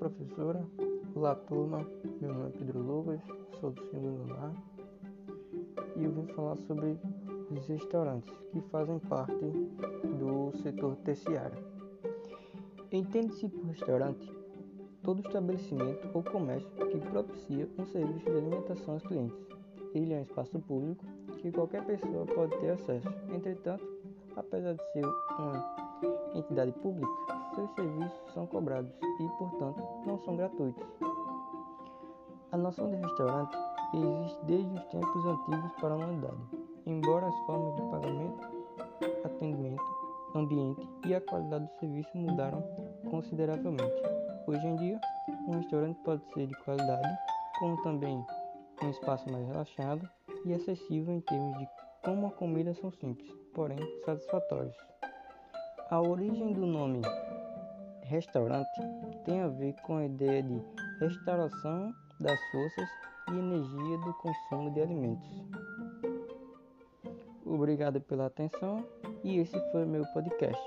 professora. Olá, turma. Meu nome é Pedro Lucas, sou do segundo ano e eu vim falar sobre os restaurantes que fazem parte do setor terciário. Entende-se por restaurante todo estabelecimento ou comércio que propicia um serviço de alimentação aos clientes. Ele é um espaço público que qualquer pessoa pode ter acesso. Entretanto, apesar de ser uma entidade pública, seus serviços são cobrados e, portanto, não são gratuitos. A noção de restaurante existe desde os tempos antigos para a humanidade, embora as formas de pagamento, atendimento, ambiente e a qualidade do serviço mudaram consideravelmente. Hoje em dia, um restaurante pode ser de qualidade, como também um espaço mais relaxado e acessível em termos de como a comida são simples, porém satisfatórios. A origem do nome restaurante tem a ver com a ideia de restauração das forças e energia do consumo de alimentos. Obrigado pela atenção e esse foi meu podcast.